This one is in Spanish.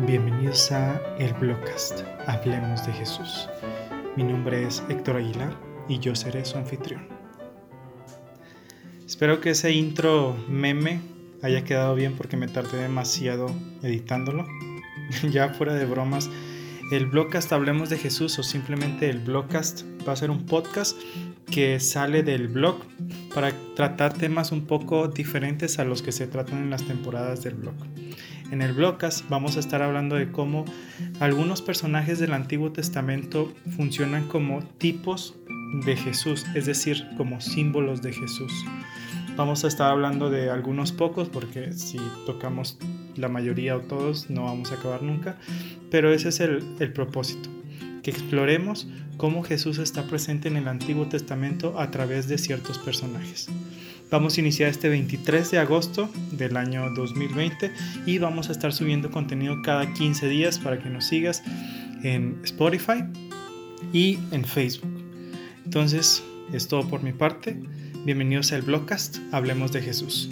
Bienvenidos a el Blogcast, Hablemos de Jesús. Mi nombre es Héctor Aguilar y yo seré su anfitrión. Espero que ese intro meme haya quedado bien porque me tardé demasiado editándolo. ya fuera de bromas, el Blogcast Hablemos de Jesús o simplemente el Blogcast va a ser un podcast que sale del blog para tratar temas un poco diferentes a los que se tratan en las temporadas del blog. En el blogcast vamos a estar hablando de cómo algunos personajes del Antiguo Testamento funcionan como tipos de Jesús, es decir, como símbolos de Jesús. Vamos a estar hablando de algunos pocos porque si tocamos la mayoría o todos no vamos a acabar nunca, pero ese es el, el propósito, que exploremos cómo Jesús está presente en el Antiguo Testamento a través de ciertos personajes. Vamos a iniciar este 23 de agosto del año 2020 y vamos a estar subiendo contenido cada 15 días para que nos sigas en Spotify y en Facebook. Entonces, es todo por mi parte. Bienvenidos al Blogcast Hablemos de Jesús.